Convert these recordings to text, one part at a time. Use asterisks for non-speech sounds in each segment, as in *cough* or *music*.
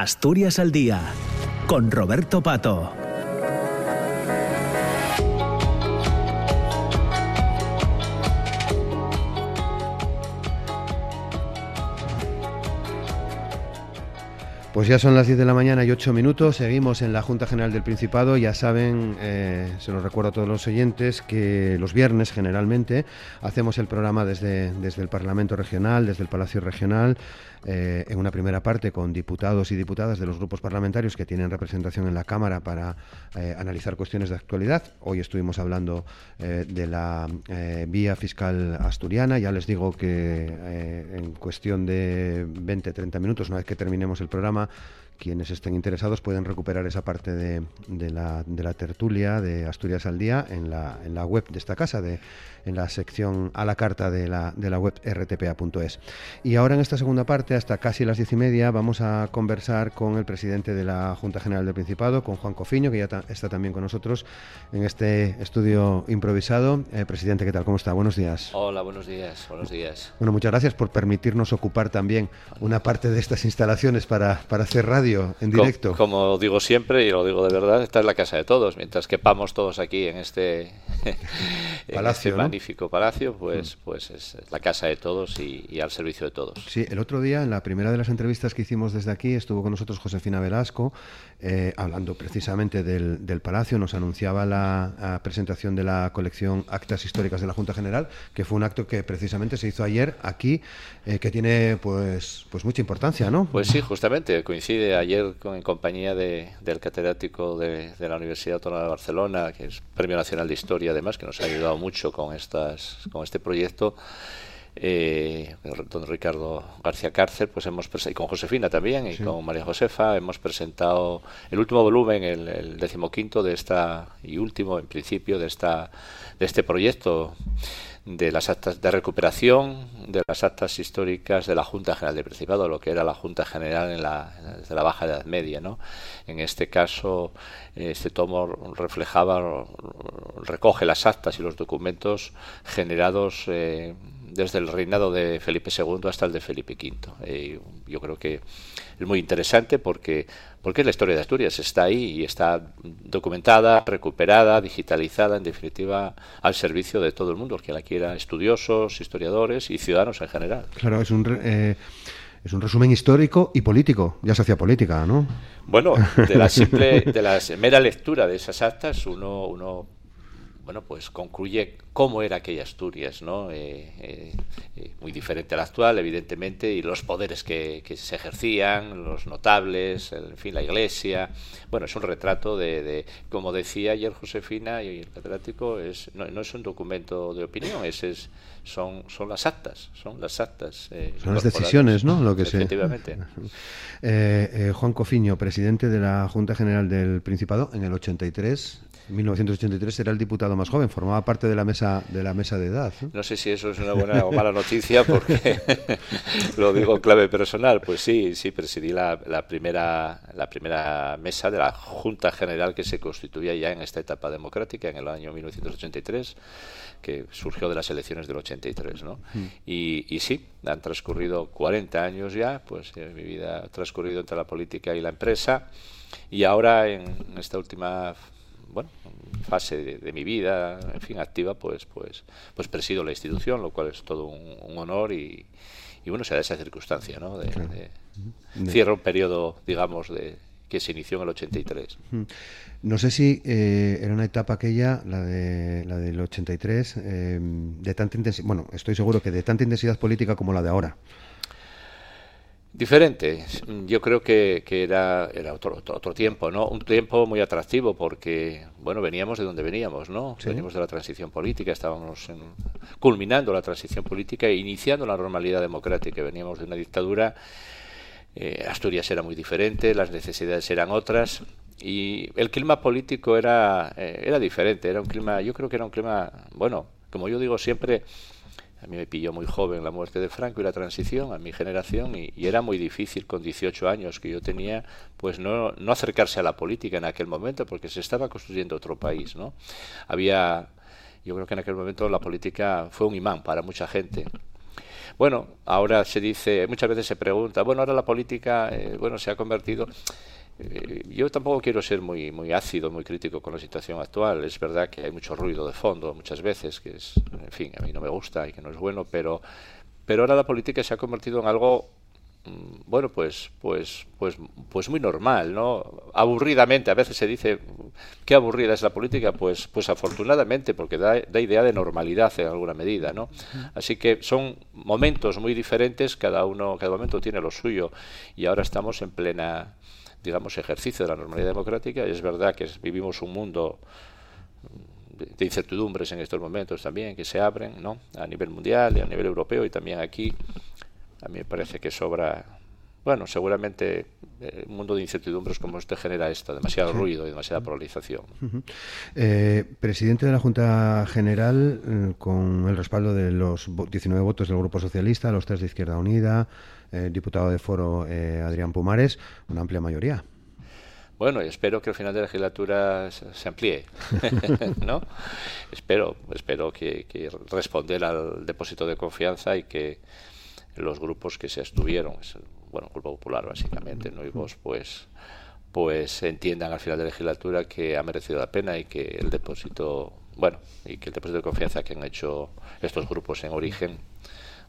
Asturias al Día, con Roberto Pato. Pues ya son las 10 de la mañana y 8 minutos. Seguimos en la Junta General del Principado. Ya saben, eh, se lo recuerdo a todos los oyentes, que los viernes generalmente hacemos el programa desde, desde el Parlamento Regional, desde el Palacio Regional, eh, en una primera parte con diputados y diputadas de los grupos parlamentarios que tienen representación en la Cámara para eh, analizar cuestiones de actualidad. Hoy estuvimos hablando eh, de la vía fiscal asturiana. Ya les digo que en cuestión de 20-30 minutos, una vez que terminemos el programa, quienes estén interesados pueden recuperar esa parte de, la, de, la, tertulia de Asturias al Día en la, en la web de esta casa, de en la sección a la carta de la, de la web rtpa.es. Y ahora en esta segunda parte, hasta casi las diez y media, vamos a conversar con el presidente de la Junta General del Principado, con Juan Cofiño, que ya está también con nosotros en este estudio improvisado. Eh, presidente, ¿qué tal? ¿Cómo está? Buenos días. Hola, buenos días. Buenos días. Bueno, muchas gracias por permitirnos ocupar también una parte de estas instalaciones para, para hacer radio en directo. Como, digo siempre, y lo digo de verdad, esta es la casa de todos. Mientras que quepamos todos aquí en este, *laughs* Palacio, este magnífico palacio, pues, mm. pues es la casa de todos y, al servicio de todos. Sí, el otro día, en la primera de las entrevistas que hicimos desde aquí, estuvo con nosotros Josefina Velasco, eh, hablando precisamente del, del, palacio, nos anunciaba la presentación de la colección Actas Históricas de la Junta General, que fue un acto que precisamente se hizo ayer aquí, eh, que tiene pues, pues mucha importancia, ¿no? Pues sí, justamente, coincide ayer con, en compañía de, del catedrático de, de la Universidad Autónoma de Barcelona, que es Premio Nacional de Historia, además, que nos ha ayudado mucho con estas, con este proyecto, eh, don Ricardo García Cárcel, pues hemos y con Josefina también y con María Josefa hemos presentado el último volumen, el, el decimoquinto de esta y último en principio de esta de este proyecto de las actas de recuperación de las actas históricas de la Junta General del Principado, lo que era la Junta General en la, desde la Baja Edad Media. ¿no? En este caso, este tomo reflejaba, recoge las actas y los documentos generados eh, desde el reinado de Felipe II hasta el de Felipe V. Eh, yo creo que es muy interesante porque, porque la historia de Asturias está ahí y está documentada, recuperada, digitalizada, en definitiva, al servicio de todo el mundo, el que la quiera, estudiosos, historiadores y ciudadanos en general. Claro, es un... Eh, es un resumen histórico y político. Ya se hacía política, ¿no? Bueno, de la *laughs* simple, de la mera lectura de esas actas, uno, uno bueno, pues concluye cómo era aquella Asturias, ¿no? Eh, eh, eh, muy diferente a la actual, evidentemente, y los poderes que, se ejercían, los notables, en fin, la Iglesia. Bueno, es un retrato de, como decía ayer Josefina y el catedrático, es, no, es un documento de opinión, es, es son, son las actas, son las actas. son las decisiones, ¿no? Lo que Efectivamente. *laughs* Juan Cofiño, presidente de la Junta General del Principado, en el 83 en 1983 era el diputado más joven, formaba parte de la mesa de la mesa de edad. No, sé si eso es una buena o mala noticia porque *laughs* lo digo en clave personal. Pues sí, sí presidí la, primera la primera mesa de la Junta General que se constituía ya en esta etapa democrática en el año 1983 que surgió de las elecciones del 83, ¿no? Mm. Y, y, sí, han transcurrido 40 años ya, pues eh, mi vida ha transcurrido entre la política y la empresa y ahora en esta última bueno, fase de, mi vida, en fin, activa, pues, pues, pues presido la institución, lo cual es todo un, honor y, y, bueno, se da esa circunstancia, ¿no? De, cierro un periodo, digamos, de que se inició en el 83. No sé si eh, era una etapa aquella, la de la del 83, eh, de tanta intensidad, bueno, estoy seguro que de tanta intensidad política como la de ahora. Diferente. Yo creo que, que era, era otro, otro, tiempo, ¿no? Un tiempo muy atractivo porque, bueno, veníamos de donde veníamos, ¿no? Veníamos de la transición política, estábamos culminando la transición política e iniciando la normalidad democrática. Veníamos de una dictadura. Eh, Asturias era muy diferente, las necesidades eran otras y el clima político era, eh, era diferente. Era un clima, yo creo que era un clima, bueno, como yo digo siempre, a mí me pilló muy joven la muerte de Franco y la transición a mi generación y, era muy difícil con 18 años que yo tenía pues no, acercarse a la política en aquel momento porque se estaba construyendo otro país, ¿no? Había yo creo que en aquel momento la política fue un imán para mucha gente. bueno, ahora se dice, muchas veces se pregunta, bueno, ahora la política, eh, bueno, se ha convertido eh, yo tampoco quiero ser muy, muy ácido, muy crítico con la situación actual. Es verdad que hay mucho ruido de fondo muchas veces, que es, en fin, a mí no me gusta y que no es bueno, pero, pero ahora la política se ha convertido en algo mm, bueno, pues, pues, pues, pues muy normal, ¿no? Aburridamente, a veces se dice qué aburrida es la política, pues, pues afortunadamente, porque da, da idea de normalidad en alguna medida, ¿no? Así que son momentos muy diferentes, cada uno, cada momento tiene lo suyo, y ahora estamos en plena digamos, ejercicio de la normalidad democrática. Es verdad que vivimos un mundo de incertidumbres en estos momentos también que se abren ¿no? a nivel mundial y a nivel europeo y también aquí. A mí me parece que sobra, bueno, seguramente eh, un mundo de incertidumbres como este genera esto, demasiado ruido y demasiada polarización. Eh, presidente de la Junta General, eh, con el respaldo de los 19 votos del Grupo Socialista, los tres de Izquierda Unida, eh, diputado de Foro Adrián Pumares, una amplia mayoría. Bueno, espero que al final de la legislatura se amplíe, *laughs* ¿no? espero, espero que, responder al depósito de confianza y que los grupos que se estuvieron, bueno, Grupo Popular básicamente, ¿no? Y vos, pues, pues entiendan al final de la legislatura que ha merecido la pena y que el depósito, bueno, y que el depósito de confianza que han hecho estos grupos en origen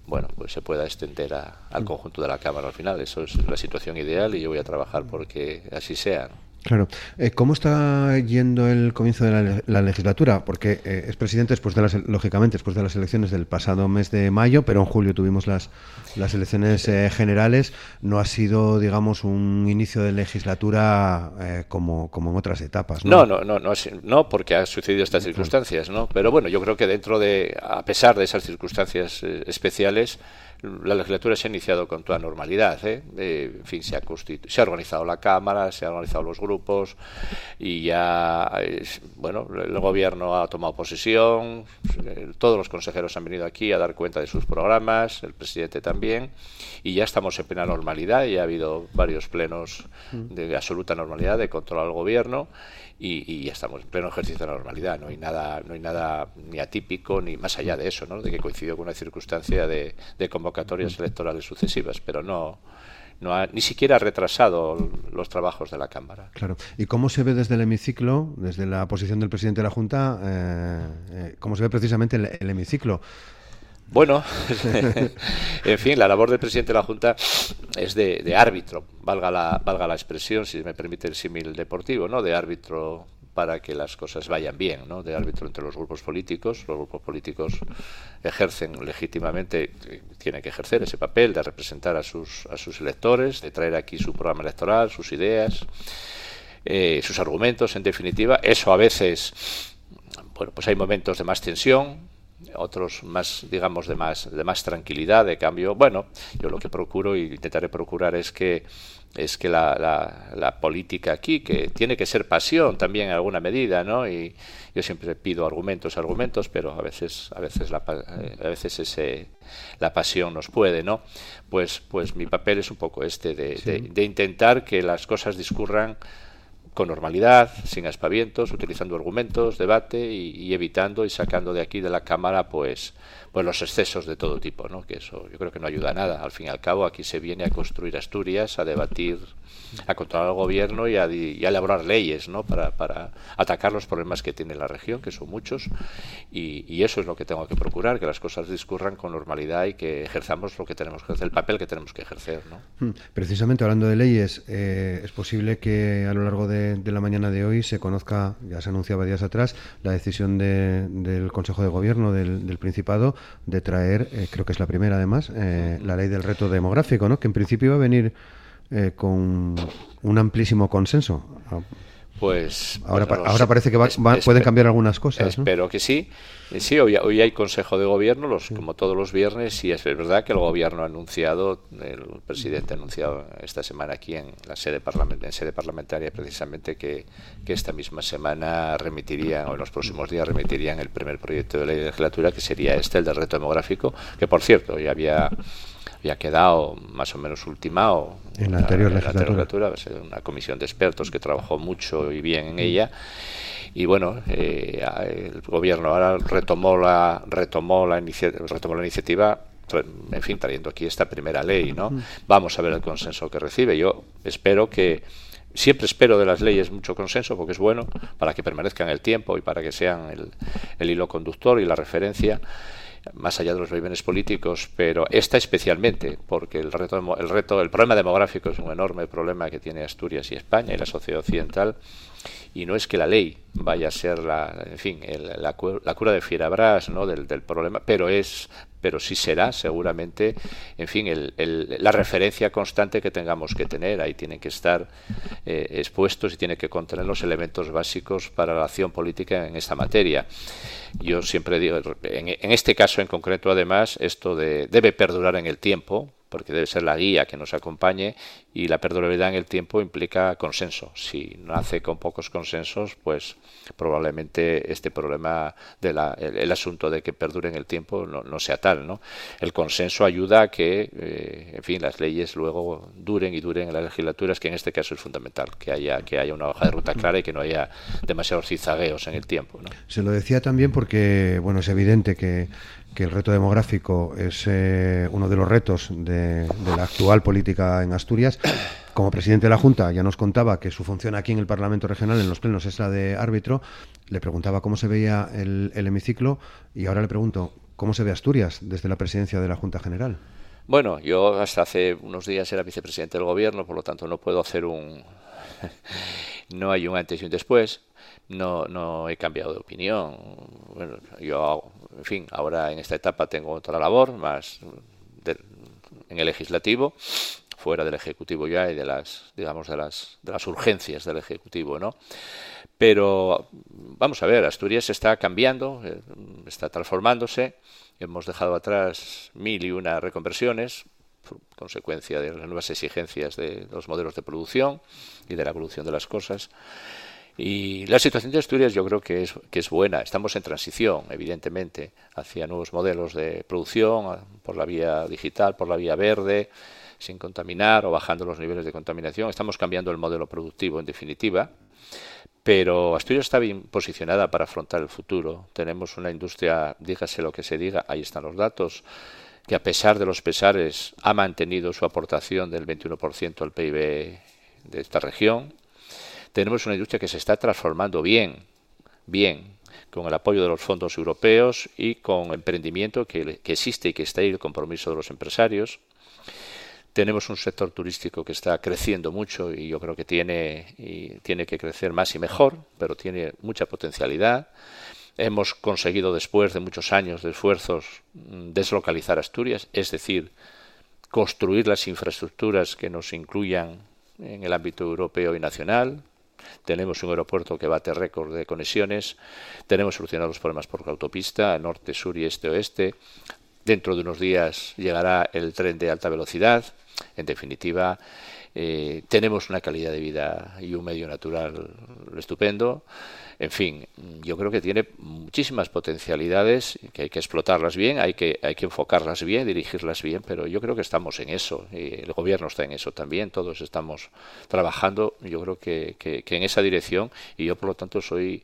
bueno, pues se pueda extender al conjunto de la Cámara al final. Eso es la situación ideal y yo voy a trabajar porque así sea. Claro. Eh, ¿Cómo está yendo el comienzo de la, legislatura? Porque eh, es presidente después de las, lógicamente, después de las elecciones del pasado mes de mayo, pero en julio tuvimos las, las elecciones eh, generales. No ha sido, digamos, un inicio de legislatura como, como en otras etapas. ¿no? No, no, no, no, porque ha sucedido estas circunstancias, ¿no? Pero bueno, yo creo que dentro de, a pesar de esas circunstancias especiales, la legislatura se ha iniciado con toda normalidad. ¿eh? en fin, se ha, se ha organizado la Cámara, se han organizado los grupos y ya, bueno, el gobierno ha tomado posesión, todos los consejeros han venido aquí a dar cuenta de sus programas, el presidente también, y ya estamos en plena normalidad. y ha habido varios plenos de absoluta normalidad de control al gobierno y, ya estamos en pleno ejercicio de la normalidad. No hay nada, no hay nada ni atípico ni más allá de eso, ¿no? de que coincidió con una circunstancia de, convocatorias electorales sucesivas, pero no, no ha, ni siquiera ha retrasado los trabajos de la Cámara. Claro. ¿Y cómo se ve desde el hemiciclo, desde la posición del presidente de la Junta, eh, eh, cómo se ve precisamente el hemiciclo? Bueno, *laughs* en fin, la labor del presidente de la Junta es de, árbitro, valga la, valga la expresión, si me permite el símil deportivo, ¿no? De árbitro para que las cosas vayan bien, ¿no? De árbitro entre los grupos políticos. Los grupos políticos ejercen legítimamente, tienen que ejercer ese papel de representar a sus, a sus electores, de traer aquí su programa electoral, sus ideas, eh, sus argumentos, en definitiva. Eso a veces, bueno, pues hay momentos de más tensión, otros más, digamos, de más, de más tranquilidad, de cambio. Bueno, yo lo que procuro y intentaré procurar es que es que la, la, política aquí, que tiene que ser pasión también en alguna medida, ¿no? Y yo siempre pido argumentos, argumentos, pero a veces, a veces, la, a veces ese, la pasión nos puede, ¿no? Pues, pues mi papel es un poco este, de, de intentar que las cosas discurran con normalidad, sin aspavientos, utilizando argumentos, debate y, evitando y sacando de aquí de la cámara pues pues los excesos de todo tipo, ¿no? Que eso yo creo que no ayuda a nada. Al fin y al cabo aquí se viene a construir Asturias, a debatir, a controlar al gobierno y a, elaborar leyes, ¿no? Para, para, atacar los problemas que tiene la región, que son muchos, y, eso es lo que tengo que procurar, que las cosas discurran con normalidad y que ejerzamos lo que tenemos que hacer, el papel que tenemos que ejercer, ¿no? Hmm. Precisamente hablando de leyes, eh, es posible que a lo largo de, la mañana de hoy se conozca, ya se anunciaba días atrás, la decisión del Consejo de Gobierno del Principado de traer, eh, creo que es la primera además, eh, la ley del reto demográfico, ¿no? que en principio iba a venir eh, con un amplísimo consenso. Pues ahora, ahora parece que pueden cambiar algunas cosas. Espero que sí. Sí, hoy, hoy, hay Consejo de Gobierno, los, como todos los viernes, y es verdad que el Gobierno ha anunciado, el presidente ha anunciado esta semana aquí en la sede, en sede parlamentaria precisamente que, que, esta misma semana remitirían, o en los próximos días remitirían el primer proyecto de ley de legislatura, que sería este, el del reto demográfico, que por cierto ya había había quedado más o menos ultimado en la anterior legislatura. una comisión de expertos que trabajó mucho y bien en ella y bueno, eh, el gobierno ahora retomó la retomó la, retomó la iniciativa en fin, trayendo aquí esta primera ley, ¿no? Vamos a ver el consenso que recibe. Yo espero que Siempre espero de las leyes mucho consenso porque es bueno para que permanezcan el tiempo y para que sean el, el hilo conductor y la referencia más allá de los vaivenes políticos, pero esta especialmente, porque el reto, el reto, el problema demográfico es un enorme problema que tiene Asturias y España y la sociedad occidental, y no es que la ley vaya a ser la, en fin, la, cura de Fierabras, ¿no? Del, del, problema, pero es pero sí será seguramente, en fin, el, la referencia constante que tengamos que tener. Ahí tienen que estar eh, expuestos y tiene que contener los elementos básicos para la acción política en esta materia. Yo siempre digo, en, en este caso en concreto, además, esto de, debe perdurar en el tiempo, porque debe ser la guía que nos acompañe y la perdurabilidad en el tiempo implica consenso. Si nace con pocos consensos, pues probablemente este problema del el, asunto de que perdure en el tiempo no, sea tal. ¿no? El consenso ayuda a que, eh, en fin, las leyes luego duren y duren en las legislaturas, que en este caso es fundamental, que haya, que haya una hoja de ruta clara y que no haya demasiados cizagueos en el tiempo. Se lo decía también porque, bueno, es evidente que que el reto demográfico es eh, uno de los retos de, la actual política en Asturias. *coughs* Como presidente de la Junta ya nos contaba que su función aquí en el Parlamento Regional, en los plenos, es la de árbitro. Le preguntaba cómo se veía el, hemiciclo y ahora le pregunto cómo se ve Asturias desde la presidencia de la Junta General. Bueno, yo hasta hace unos días era vicepresidente del Gobierno, por lo tanto no puedo hacer un... *laughs* no hay un antes y un después no, no he cambiado de opinión. Bueno, yo, en fin, ahora en esta etapa tengo otra labor más en el legislativo, fuera del ejecutivo ya y de las, digamos, de las, de las urgencias del ejecutivo, ¿no? Pero vamos a ver, Asturias está cambiando, eh, está transformándose. Hemos dejado atrás mil y una reconversiones, consecuencia de las nuevas exigencias de los modelos de producción y de la evolución de las cosas. Y la situación de Asturias yo creo que es, que es buena. Estamos en transición, evidentemente, hacia nuevos modelos de producción por la vía digital, por la vía verde, sin contaminar o bajando los niveles de contaminación. Estamos cambiando el modelo productivo, en definitiva. Pero Asturias está bien posicionada para afrontar el futuro. Tenemos una industria, dígase lo que se diga, ahí están los datos, que a pesar de los pesares ha mantenido su aportación del 21% al PIB de esta región tenemos una industria que se está transformando bien, bien, con el apoyo de los fondos europeos y con emprendimiento que, existe y que está ahí el compromiso de los empresarios. Tenemos un sector turístico que está creciendo mucho y yo creo que tiene, tiene que crecer más y mejor, pero tiene mucha potencialidad. Hemos conseguido, después de muchos años de esfuerzos, mm, deslocalizar Asturias, es decir, construir las infraestructuras que nos incluyan en el ámbito europeo y nacional, tenemos un aeropuerto que bate récord de conexiones, tenemos solucionados los problemas por autopista, norte, sur y este-oeste. Dentro de unos días llegará el tren de alta velocidad. En definitiva, eh, tenemos una calidad de vida y un medio natural estupendo. En fin, yo creo que tiene muchísimas potencialidades que hay que explotarlas bien, hay que, hay que enfocarlas bien, dirigirlas bien, pero yo creo que estamos en eso, y el gobierno está en eso también, todos estamos trabajando, yo creo que, que, en esa dirección y yo por lo tanto soy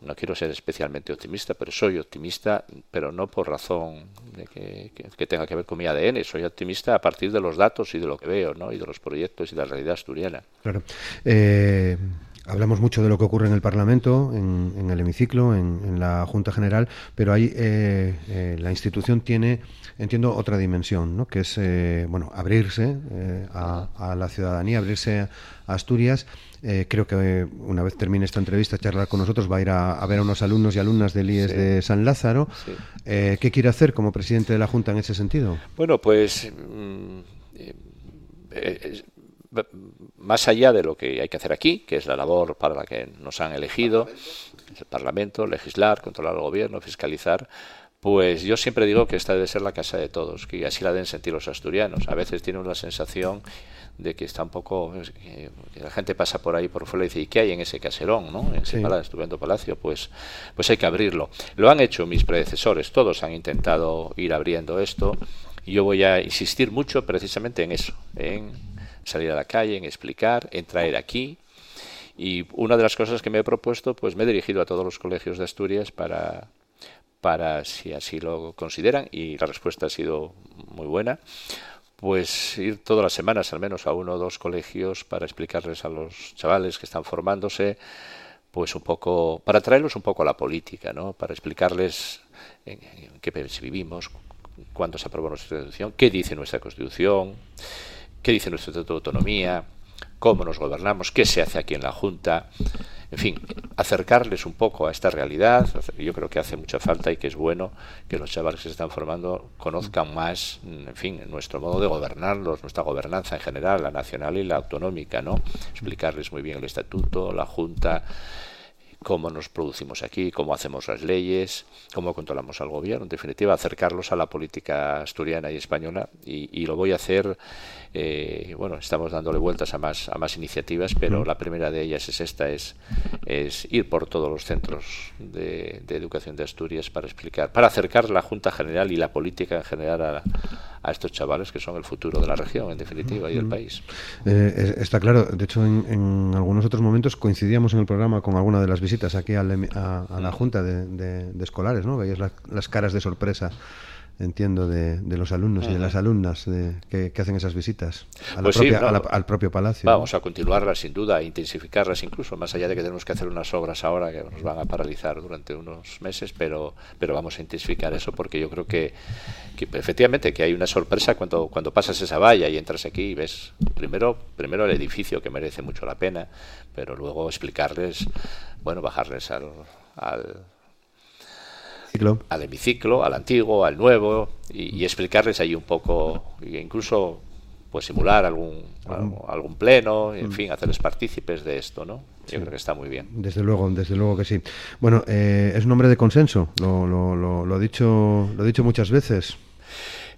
no quiero ser especialmente optimista, pero soy optimista, pero no por razón de que, tenga que ver con mi ADN. Soy optimista a partir de los datos y de lo que veo, ¿no? Y de los proyectos y de la realidad asturiana. Claro. Eh, Hablamos mucho de lo que ocurre en el Parlamento, en, el hemiciclo, en, la Junta General, pero ahí eh, eh, la institución tiene, entiendo, otra dimensión, ¿no? que es eh, bueno abrirse a, la ciudadanía, abrirse a Asturias. creo que una vez termine esta entrevista, charlar con nosotros, va a ir a, ver a unos alumnos y alumnas del IES de San Lázaro. ¿Qué quiere hacer como presidente de la Junta en ese sentido? Bueno, pues... Mm, más allá de lo que hay que hacer aquí, que es la labor para la que nos han elegido, el Parlamento, legislar, controlar el gobierno, fiscalizar, pues yo siempre digo que esta debe ser la casa de todos, que así la deben sentir los asturianos. A veces tienen una sensación de que está un poco que la gente pasa por ahí por fuera y dice ¿y qué hay en ese caserón no en ese palacio, estupendo palacio pues pues hay que abrirlo. Lo han hecho mis predecesores todos han intentado ir abriendo esto. Y yo voy a insistir mucho precisamente en eso en salir a la calle, en explicar, en traer aquí. Y una de las cosas que me he propuesto, pues me he dirigido a todos los colegios de Asturias para, para, si así lo consideran, y la respuesta ha sido muy buena, pues ir todas las semanas al menos a uno o dos colegios para explicarles a los chavales que están formándose, pues un poco, para traerlos un poco a la política, ¿no? Para explicarles en, qué país vivimos, cuándo se aprobó nuestra Constitución, qué dice nuestra Constitución, qué dice nuestro Estatuto de Autonomía, cómo nos gobernamos, qué se hace aquí en la Junta, en fin, acercarles un poco a esta realidad. Yo creo que hace mucha falta y que es bueno que los chavales que se están formando conozcan más, en fin, nuestro modo de gobernarlos, nuestra gobernanza en general, la nacional y la autonómica, ¿no? Explicarles muy bien el estatuto, la Junta, cómo nos producimos aquí, cómo hacemos las leyes, cómo controlamos al gobierno, en definitiva, acercarlos a la política asturiana y española y, lo voy a hacer, eh, bueno, estamos dándole vueltas a más, a más iniciativas, pero la primera de ellas es esta, es, es ir por todos los centros de, educación de Asturias para explicar, para acercar la Junta General y la política en general a, a estos chavales que son el futuro de la región, en definitiva, y del país. Eh, está claro, de hecho, en, algunos otros momentos coincidíamos en el programa con alguna de las visitas aquí a, la Junta de, Escolares, ¿no? Veías las caras de sorpresa entiendo, de, los alumnos y de las alumnas que, hacen esas visitas pues al propio palacio. Vamos a continuarlas sin duda, a intensificarlas incluso, más allá de que tenemos que hacer unas obras ahora que nos van a paralizar durante unos meses, pero, pero vamos a intensificar eso porque yo creo que, que efectivamente que hay una sorpresa cuando, cuando pasas esa valla y entras aquí y ves primero, primero el edificio que merece mucho la pena, pero luego explicarles, bueno, bajarles al, al al hemiciclo, al antiguo, al nuevo, y, explicarles ahí un poco, e incluso pues simular algún, algún, pleno, en mm. fin, hacerles partícipes de esto, ¿no? Yo creo que está muy bien. Desde luego, desde luego que sí. Bueno, eh, es un hombre de consenso, lo, lo, lo, lo, dicho, lo he dicho muchas veces.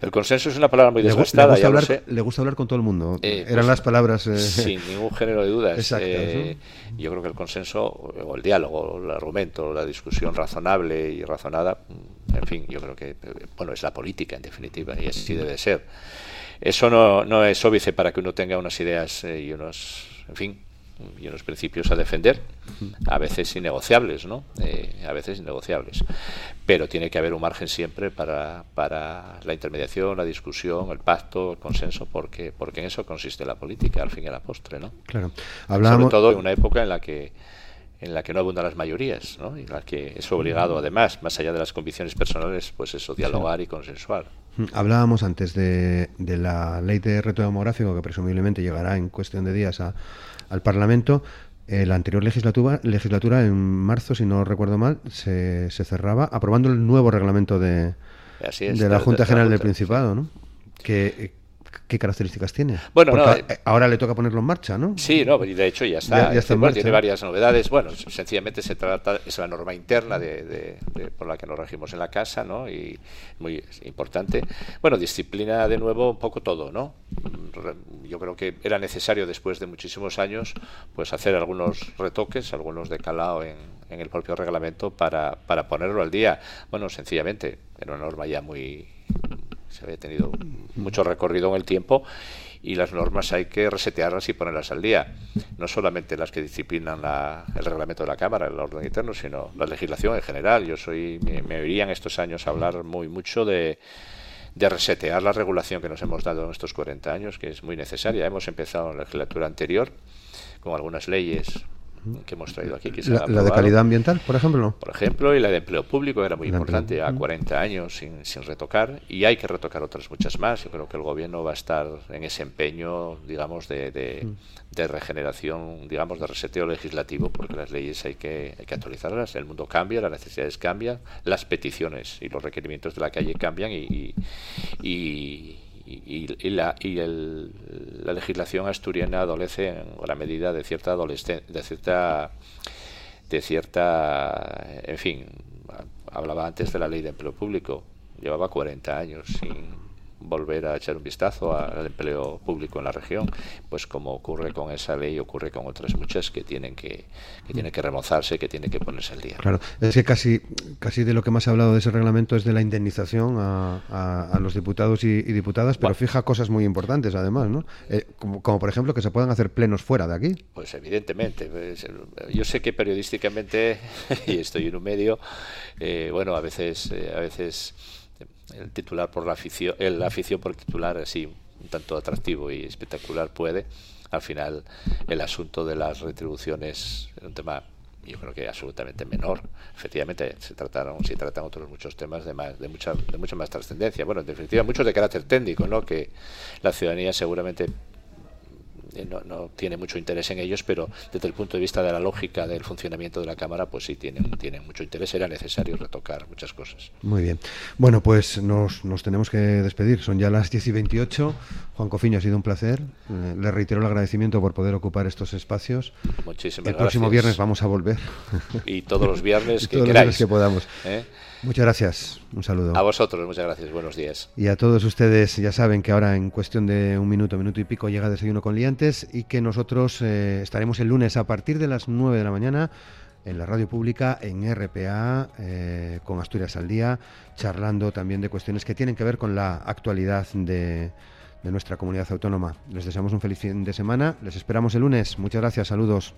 El consenso es una palabra muy desgastada. Le, gusta, hablar, le gusta hablar con todo el mundo. Eh, Eran pues, las palabras. Eh, sin ningún género de dudas. Eh, yo creo que el consenso, o el diálogo, el argumento, la discusión razonable y razonada, mm, en fin, yo creo que bueno es la política en definitiva y así debe ser. Eso no, no es óbice para que uno tenga unas ideas y unos, en fin, y unos principios a defender, a veces innegociables, ¿no? Eh, a veces innegociables. Pero tiene que haber un margen siempre para, para la intermediación, la discusión, el pacto, el consenso, porque, porque en eso consiste la política, al fin y a la postre, ¿no? Claro. Sobre todo en una época en la que en la que no abundan las mayorías, ¿no? y en la que es obligado, además, más allá de las convicciones personales, pues eso, dialogar y consensuar. Hablábamos antes de, de la ley de reto demográfico que presumiblemente llegará en cuestión de días a, al Parlamento. Eh, la anterior legislatura, legislatura, en marzo, si no recuerdo mal, se, se cerraba aprobando el nuevo reglamento de, de la Junta General del Principado, ¿no? Que, ¿Qué características tiene? Bueno, eh, ahora le toca ponerlo en marcha, ¿no? Sí, no, y de hecho ya está. tiene varias novedades. Bueno, sencillamente se trata, es la norma interna de, por la que nos regimos en la casa, ¿no? Y muy importante. Bueno, disciplina de nuevo un poco todo, ¿no? Yo creo que era necesario después de muchísimos años, pues hacer algunos retoques, algunos de calado en, en el propio reglamento para, para ponerlo al día. Bueno, sencillamente, era una norma ya muy se había tenido mucho recorrido en el tiempo y las normas hay que resetearlas y ponerlas al día. No solamente las que disciplinan el reglamento de la Cámara, el orden interno, sino la legislación en general. Yo soy, me, me oirían estos años hablar muy mucho de, de resetear la regulación que nos hemos dado en estos 40 años, que es muy necesaria. Hemos empezado en la legislatura anterior con algunas leyes que hemos traído aquí. la, de calidad ambiental, por ejemplo. Por ejemplo, y la de empleo público era muy importante, a 40 años sin, sin retocar, y hay que retocar otras muchas más. Yo creo que el gobierno va a estar en ese empeño, digamos, de, de, de regeneración, digamos, de reseteo legislativo, porque las leyes hay que, hay que actualizarlas. El mundo cambia, las necesidades cambian, las peticiones y los requerimientos de la calle cambian y, y y, la, y el, la legislación asturiana adolece en gran medida de cierta adolescencia, de cierta, de cierta, en fin, hablaba antes de la ley de empleo público, llevaba 40 años sin volver a echar un vistazo al empleo público en la región, pues como ocurre con esa ley, ocurre con otras muchas que tienen que, que tienen que remozarse, que tienen que ponerse al día. Claro, es que casi, casi de lo que más ha hablado de ese reglamento es de la indemnización a, a, los diputados y, diputadas, pero fija cosas muy importantes además, ¿no? Eh, como, como, por ejemplo que se puedan hacer plenos fuera de aquí. Pues evidentemente. Pues, yo sé que periodísticamente, *laughs* y estoy en un medio, eh, bueno, a veces, eh, a veces el titular por la afición, el afición por titular así un tanto atractivo y espectacular puede. Al final, el asunto de las retribuciones es un tema yo creo que absolutamente menor. Efectivamente, se trataron, se tratan otros muchos temas de más, de mucha, de mucha más trascendencia. Bueno, en definitiva, muchos de carácter técnico, ¿no? Que la ciudadanía seguramente no, no, tiene mucho interés en ellos, pero desde el punto de vista de la lógica del funcionamiento de la Cámara, pues sí tienen, tienen mucho interés. Era necesario retocar muchas cosas. Muy bien. Bueno, pues nos, nos tenemos que despedir. Son ya las 10 y 28. Juan Cofiño, ha sido un placer. Eh, le reitero el agradecimiento por poder ocupar estos espacios. Muchísimas el próximo viernes vamos a volver. Y todos los viernes *laughs* que todos queráis. Los viernes que podamos. ¿Eh? Muchas gracias. Un saludo. A vosotros, muchas gracias. Buenos días. Y a todos ustedes, ya saben que ahora en cuestión de un minuto, minuto y pico llega Desayuno con Liantes y que nosotros eh, estaremos el lunes a partir de las 9 de la mañana en la radio pública, en RPA, eh, con Asturias al Día, charlando también de cuestiones que tienen que ver con la actualidad de, de nuestra comunidad autónoma. Les deseamos un feliz fin de semana. Les esperamos el lunes. Muchas gracias. Saludos.